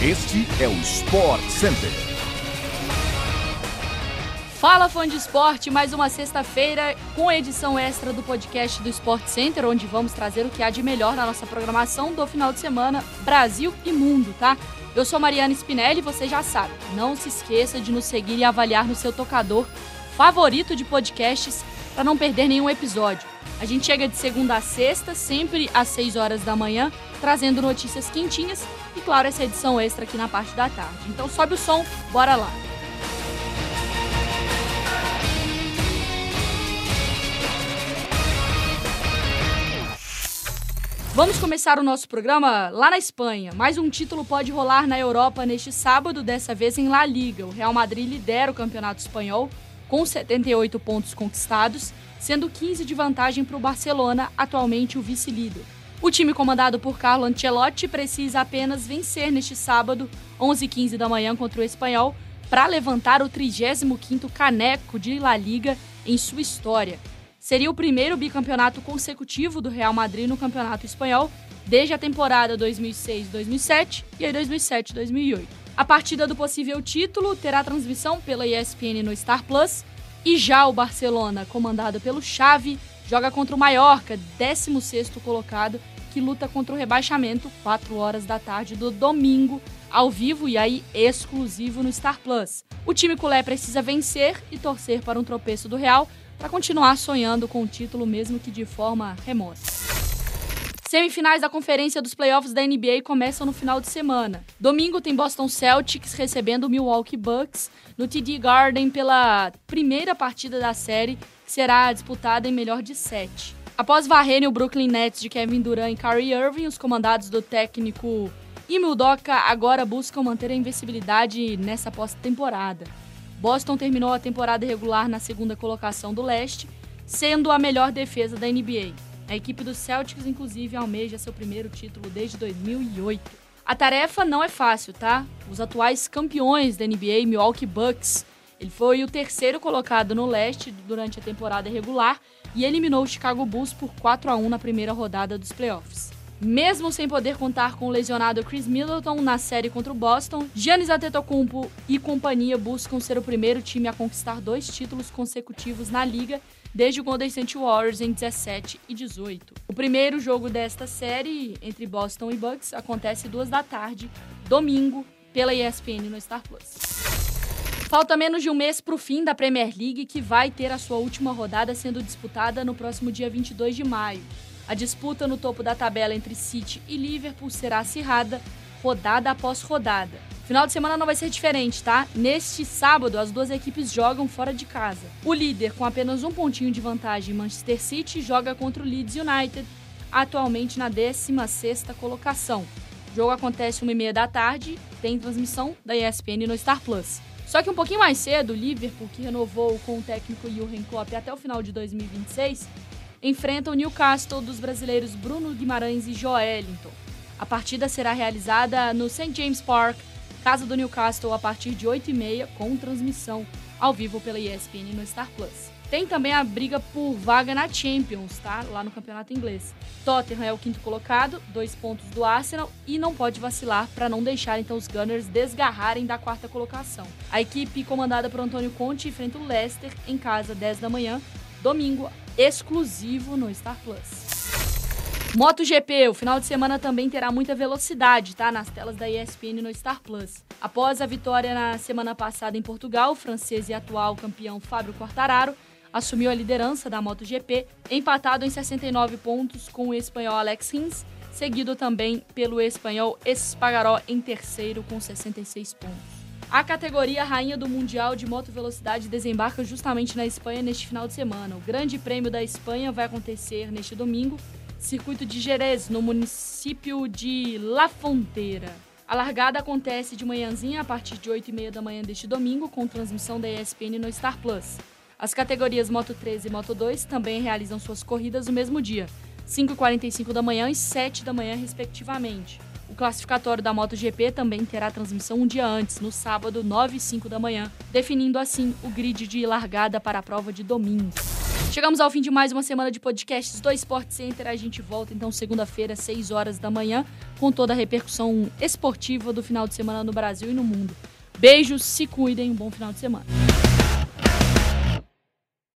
Este é o Sport Center. Fala fã de esporte, mais uma sexta-feira com a edição extra do podcast do Sport Center, onde vamos trazer o que há de melhor na nossa programação do final de semana, Brasil e mundo, tá? Eu sou Mariana Spinelli você já sabe, não se esqueça de nos seguir e avaliar no seu tocador favorito de podcasts para não perder nenhum episódio. A gente chega de segunda a sexta, sempre às 6 horas da manhã, trazendo notícias quentinhas e, claro, essa edição extra aqui na parte da tarde. Então sobe o som, bora lá! Vamos começar o nosso programa lá na Espanha. Mais um título pode rolar na Europa neste sábado, dessa vez em La Liga. O Real Madrid lidera o campeonato espanhol com 78 pontos conquistados, sendo 15 de vantagem para o Barcelona, atualmente o vice-líder. O time comandado por Carlo Ancelotti precisa apenas vencer neste sábado, 11h15 da manhã, contra o Espanhol, para levantar o 35º caneco de La Liga em sua história. Seria o primeiro bicampeonato consecutivo do Real Madrid no Campeonato Espanhol desde a temporada 2006-2007 e 2007-2008. A partida do possível título terá transmissão pela ESPN no Star Plus e já o Barcelona, comandado pelo Xavi, joga contra o Mallorca, 16º colocado, que luta contra o rebaixamento 4 horas da tarde do domingo, ao vivo e aí exclusivo no Star Plus. O time culé precisa vencer e torcer para um tropeço do Real para continuar sonhando com o título, mesmo que de forma remota. Semifinais da conferência dos playoffs da NBA começam no final de semana. Domingo tem Boston Celtics recebendo o Milwaukee Bucks no TD Garden pela primeira partida da série, que será disputada em melhor de sete. Após varrerem o Brooklyn Nets de Kevin Durant e Kyrie Irving, os comandados do técnico Udoka agora buscam manter a invencibilidade nessa pós-temporada. Boston terminou a temporada regular na segunda colocação do leste, sendo a melhor defesa da NBA. A equipe dos Celtics, inclusive, almeja seu primeiro título desde 2008. A tarefa não é fácil, tá? Os atuais campeões da NBA, Milwaukee Bucks, ele foi o terceiro colocado no leste durante a temporada regular e eliminou o Chicago Bulls por 4 a 1 na primeira rodada dos playoffs. Mesmo sem poder contar com o lesionado Chris Middleton na série contra o Boston, Giannis Antetokounmpo e companhia buscam ser o primeiro time a conquistar dois títulos consecutivos na liga desde o Golden State Warriors em 17 e 18. O primeiro jogo desta série entre Boston e Bucks acontece duas da tarde, domingo, pela ESPN no Star Plus. Falta menos de um mês para o fim da Premier League, que vai ter a sua última rodada sendo disputada no próximo dia 22 de maio. A disputa no topo da tabela entre City e Liverpool será acirrada, rodada após rodada. Final de semana não vai ser diferente, tá? Neste sábado, as duas equipes jogam fora de casa. O líder, com apenas um pontinho de vantagem, Manchester City, joga contra o Leeds United, atualmente na 16ª colocação. O jogo acontece 1h30 da tarde, tem transmissão da ESPN no Star Plus. Só que um pouquinho mais cedo, o Liverpool, que renovou com o técnico Jurgen Klopp até o final de 2026, enfrenta o Newcastle dos brasileiros Bruno Guimarães e Joelinton. A partida será realizada no St. James Park, casa do Newcastle, a partir de 8h30, com transmissão ao vivo pela ESPN no Star Plus. Tem também a briga por vaga na Champions, tá? Lá no campeonato inglês. Tottenham é o quinto colocado, dois pontos do Arsenal e não pode vacilar para não deixar então os Gunners desgarrarem da quarta colocação. A equipe comandada por Antônio Conte enfrenta o Leicester em casa 10 da manhã, domingo, exclusivo no Star Plus. MotoGP, o final de semana também terá muita velocidade, tá? Nas telas da ESPN no Star Plus. Após a vitória na semana passada em Portugal, o francês e atual campeão Fábio Quartararo assumiu a liderança da MotoGP, empatado em 69 pontos com o espanhol Alex Rins, seguido também pelo espanhol Espargaró em terceiro com 66 pontos. A categoria rainha do Mundial de Moto Velocidade desembarca justamente na Espanha neste final de semana. O Grande Prêmio da Espanha vai acontecer neste domingo, circuito de Jerez, no município de La Fonteira. A largada acontece de manhãzinha a partir de 8 e meia da manhã deste domingo, com transmissão da ESPN no Star Plus. As categorias Moto 3 e Moto 2 também realizam suas corridas no mesmo dia, 5h45 da manhã e 7 da manhã, respectivamente classificatório da MotoGP também terá transmissão um dia antes, no sábado, 9 e 5 da manhã, definindo assim o grid de largada para a prova de domingo. Chegamos ao fim de mais uma semana de podcasts do Sport Center. A gente volta então segunda-feira, 6 horas da manhã, com toda a repercussão esportiva do final de semana no Brasil e no mundo. Beijos, se cuidem, um bom final de semana.